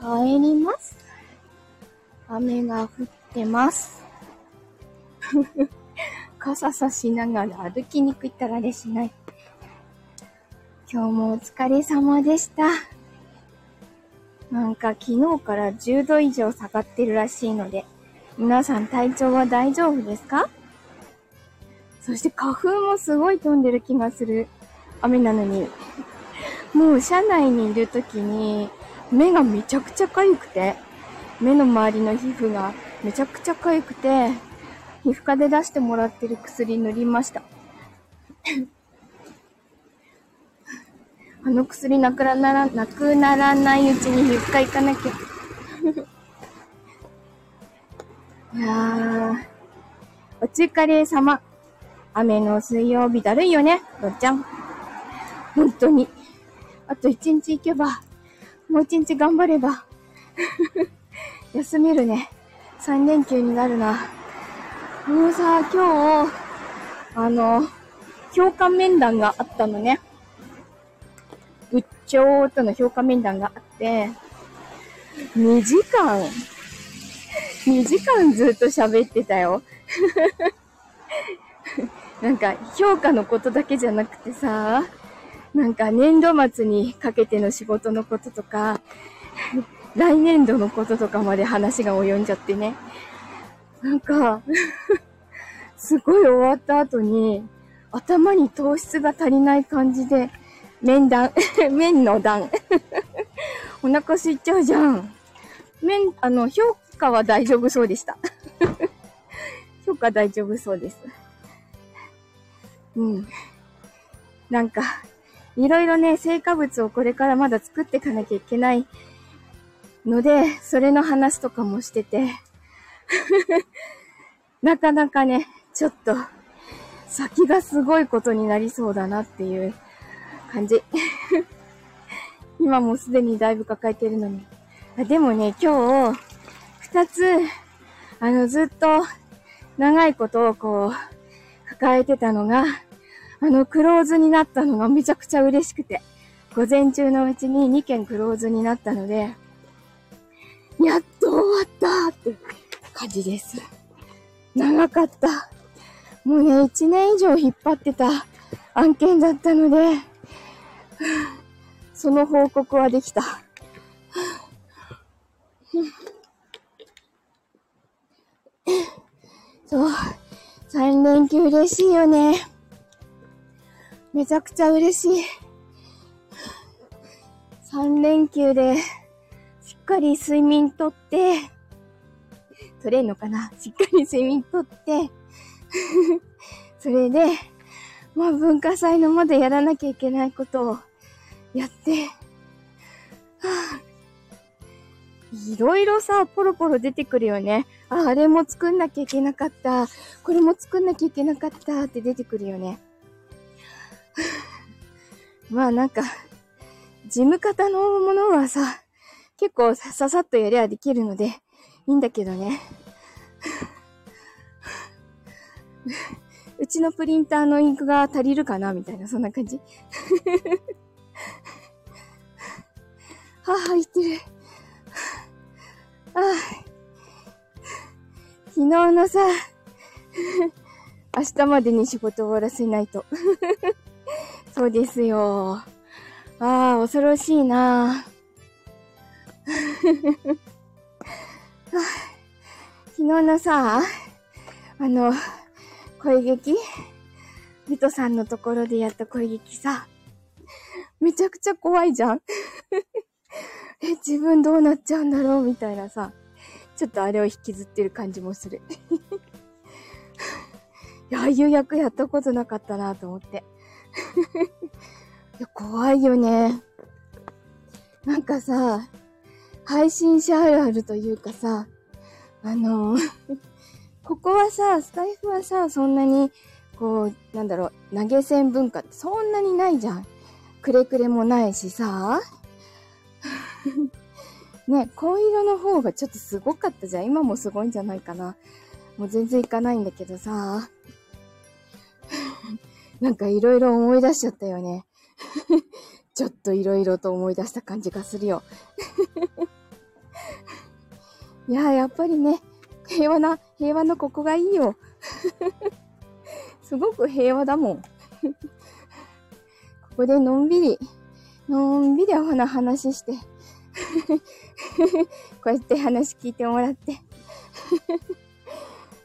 帰ります。雨が降ってます。傘さしながら歩きにくいったらあれしない。今日もお疲れ様でした。なんか昨日から10度以上下がってるらしいので、皆さん体調は大丈夫ですか？そして花粉もすごい飛んでる気がする雨なのに。もう車内にいるときに目がめちゃくちゃ痒くて、目の周りの皮膚がめちゃくちゃ痒くて、皮膚科で出してもらってる薬塗りました。あの薬なくなら、なくならないうちに皮膚科行かなきゃ。いやー、お疲れ様。雨の水曜日だるいよね、どっちゃん。本当に。あと一日行けば、もう一日頑張れば、休めるね。三連休になるな。もうさ、今日、あの、評価面談があったのね。部長との評価面談があって、2時間、2時間ずっと喋ってたよ。なんか、評価のことだけじゃなくてさ、なんか年度末にかけての仕事のこととか、来年度のこととかまで話が及んじゃってね。なんか、すごい終わった後に、頭に糖質が足りない感じで、面談、面の段。お腹空いちゃうじゃん。面、あの、評価は大丈夫そうでした。評価大丈夫そうです。うん。なんか、いろいろね、成果物をこれからまだ作っていかなきゃいけないので、それの話とかもしてて、なかなかね、ちょっと、先がすごいことになりそうだなっていう感じ。今もすでにだいぶ抱えてるのに。あでもね、今日、二つ、あの、ずっと、長いことをこう、抱えてたのが、あの、クローズになったのがめちゃくちゃ嬉しくて、午前中のうちに2件クローズになったので、やっと終わったって感じです。長かった。もうね、1年以上引っ張ってた案件だったので、その報告はできた。そう。3連休嬉しいよね。めちゃくちゃ嬉しい。3連休で、しっかり睡眠とって、取れんのかな？しっかり睡眠とって、それで、まあ文化祭のまでやらなきゃいけないことをやって、はあ、いろいろさ、ポロポロ出てくるよね。あ、あれも作んなきゃいけなかった。これも作んなきゃいけなかったって出てくるよね。まあなんか、事務方のものはさ、結構ささっとやりゃできるので、いいんだけどね。うちのプリンターのインクが足りるかなみたいな、そんな感じ。はぁ、言ってる。ああ。昨日のさ、明日までに仕事終わらせないと。そうですよ。ああ、恐ろしいな 昨日のさ、あの、声劇？リトさんのところでやった声劇さ、めちゃくちゃ怖いじゃん え、自分どうなっちゃうんだろう？みたいなさ、ちょっとあれを引きずってる感じもする。いや、ああいう役やったことなかったなと思って。いや、怖いよね。なんかさ、配信者あるあるというかさ、あの、ここはさ、スタイフはさ、そんなに、こう、なんだろう、投げ銭文化ってそんなにないじゃん。くれくれもないしさ。ね、紺色の方がちょっとすごかったじゃん。今もすごいんじゃないかな。もう全然いかないんだけどさ。なんかいろいろ思い出しちゃったよね。ちょっといろいろと思い出した感じがするよ。いや、やっぱりね、平和な、平和のここがいいよ。すごく平和だもん。ここでのんびり、のんびりお花話して、こうやって話聞いてもらって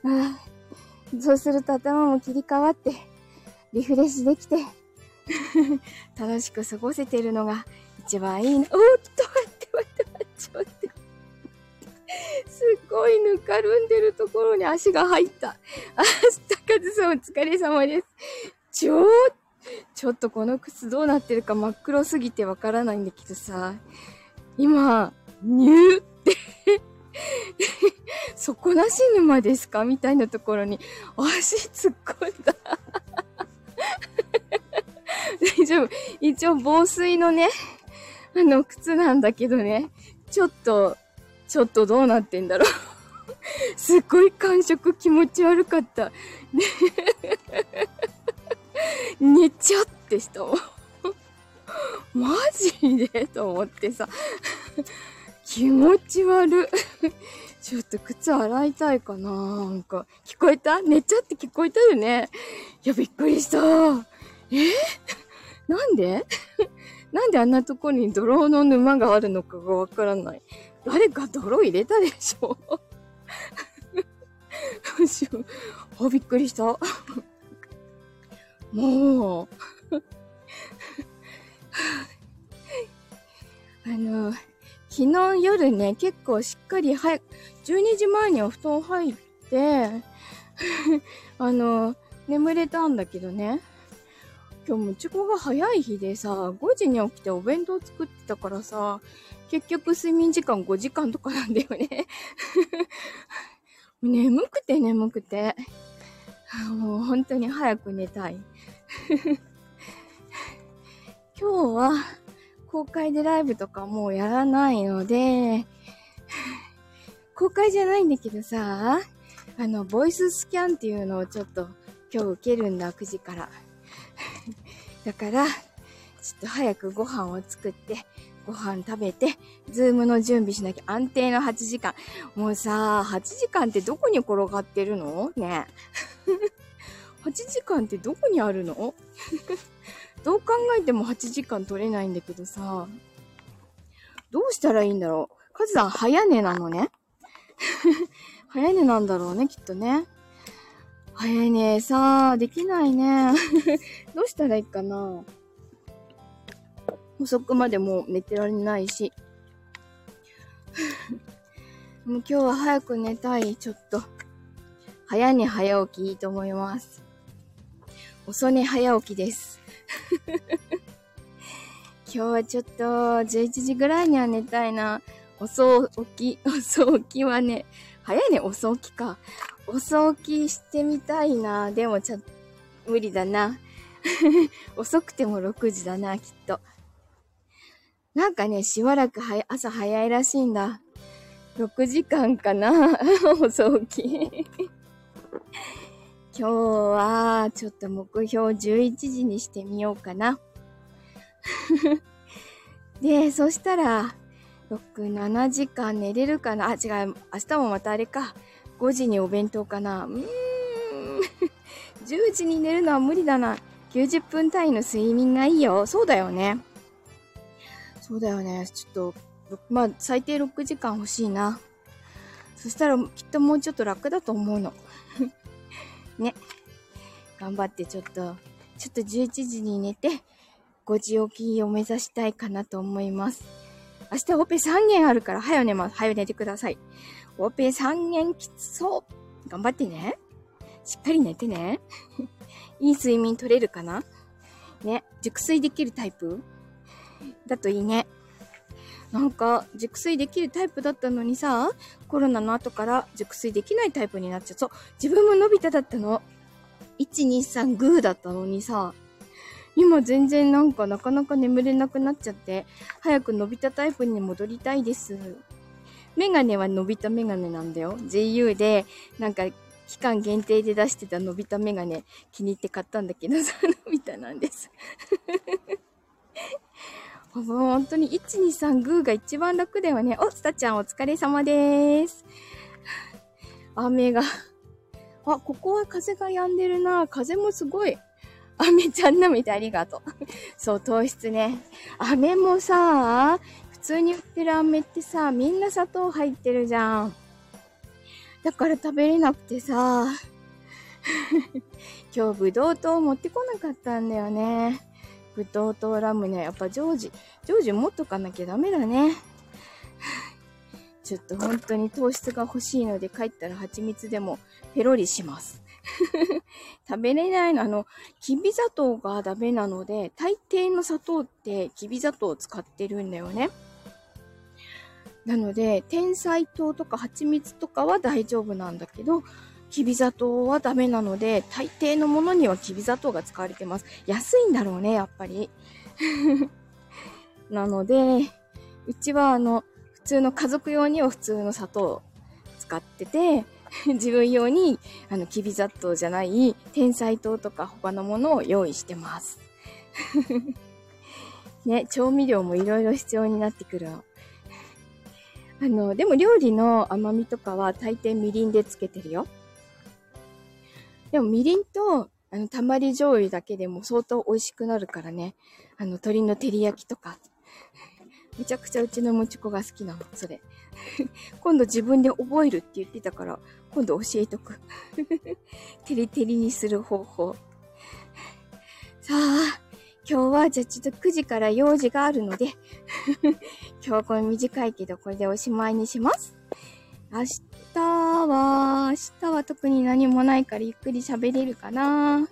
ああ、そうすると頭も切り替わって、リフレッシュできて、楽しく過ごせてるのが一番いいの。おっと、待って待って待って、ちょっと待って。すっごいぬかるんでるところに足が入った。あ、高津さんお疲れ様です。ちょちょっとこの靴どうなってるか真っ黒すぎてわからないんだけどさ、今、ニューって 底なし沼ですか？みたいなところに足突っ込んだ大丈夫。一応防水のね、あの、靴なんだけどね、ちょっと、ちょっとどうなってんだろう。すっごい感触気持ち悪かった。寝ちゃってしたもん。マジで？と思ってさ。気持ち悪ちょっと靴洗いたいかな。なんか、聞こえた？寝ちゃって聞こえたよね。いや、びっくりした。え？なんで？なんであんなとこに泥の沼があるのかがわからない。誰か泥入れたでしょどう？しよう。あ、びっくりした。もう、あの、昨日夜ね、結構しっかり早く、12時前にお布団入って、あの、眠れたんだけどね。今日もちこが早い日でさ、5時に起きてお弁当作ってたからさ、結局睡眠時間5時間とかなんだよね 眠くて眠くて。もう本当に早く寝たい。今日は公開でライブとかもうやらないので、公開じゃないんだけどさ、あの、ボイススキャンっていうのをちょっと今日受けるんだ、9時から。だから、ちょっと早くご飯を作って、ご飯食べて、ズームの準備しなきゃ安定の8時間。もうさ、8時間ってどこに転がってるの？ね。8時間ってどこにあるの？どう考えても8時間取れないんだけどさ、どうしたらいいんだろう？カズさん早寝なのね 早寝なんだろうね、きっとね。早いね。さあ、できないね。どうしたらいいかな。遅くまでもう寝てられないし。もう今日は早く寝たい。ちょっと。早寝早起きいいと思います。遅寝早起きです。今日はちょっと11時ぐらいには寝たいな。遅起き、遅起きはね、早いね、遅起きか。遅起きしてみたいな。でもちょっと、無理だな。遅くても6時だな、きっと。なんかね、しばらくは朝早いらしいんだ。6時間かな 遅起き。今日は、ちょっと目標11時にしてみようかな。で、そしたら、6、7時間寝れるかな？あ、違う、明日もまたあれか。5時にお弁当かな？うーん。10時に寝るのは無理だな。90分単位の睡眠がいいよ。そうだよね。そうだよね。ちょっと、まあ、最低6時間欲しいな。そしたら、きっともうちょっと楽だと思うの。ね。頑張ってちょっと、ちょっと11時に寝て、5時起きを目指したいかなと思います。明日オペ3件あるから、早寝ま。早寝てください。オペ3件きつそう。頑張ってね。しっかり寝てね。いい睡眠取れるかな？ね。熟睡できるタイプ？だといいね。なんか、熟睡できるタイプだったのにさ、コロナの後から熟睡できないタイプになっちゃう。そう、自分も伸びただったの。1、2、3、グーだったのにさ、今全然なんかなかなか眠れなくなっちゃって、早く伸びたタイプに戻りたいです。メガネは伸びたメガネなんだよ。JU で、なんか、期間限定で出してた伸びたメガネ気に入って買ったんだけどさ、伸びたなんです。本当に123グーが一番楽だよね。お、スタちゃんお疲れ様です。雨が。あ、ここは風が止んでるな。風もすごい。飴ちゃん舐めてありがとう。そう、糖質ね。飴もさ、普通に売ってる飴ってさ、みんな砂糖入ってるじゃん。だから食べれなくてさ、今日ぶどう糖持ってこなかったんだよね。ぶどう糖ラムネ。やっぱジョージ、ジョージ持っとかなきゃダメだね。ちょっと本当に糖質が欲しいので帰ったら蜂蜜でもペロリします。食べれないの、あの、きび砂糖がダメなので、大抵の砂糖ってきび砂糖を使ってるんだよね。なので、天才糖とか蜂蜜とかは大丈夫なんだけど、きび砂糖はダメなので、大抵のものにはきび砂糖が使われてます。安いんだろうね、やっぱり。なので、うちはあの、普通の家族用には普通の砂糖を使ってて、自分用に、あの、きび砂糖じゃない、天才糖とか他のものを用意してます。ね、調味料もいろいろ必要になってくるの。あの、でも料理の甘みとかは大抵みりんでつけてるよ。でもみりんと、あの、たまり醤油だけでも相当美味しくなるからね。あの、鶏の照り焼きとか。めちゃくちゃうちのもちこが好きなの、それ。今度自分で覚えるって言ってたから、今度教えとく。テリテリにする方法。さあ、今日はじゃあちょっと9時から用事があるので 今日これ短いけどこれでおしまいにします。明日は、明日は特に何もないからゆっくり喋れるかな。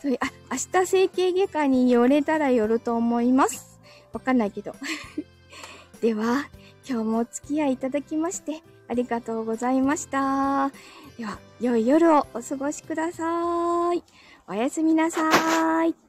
それ、あ、明日整形外科に寄れたら寄ると思います。わかんないけど。では、今日もお付き合いいただきましてありがとうございました。では、良い夜をお過ごしください。おやすみなさい。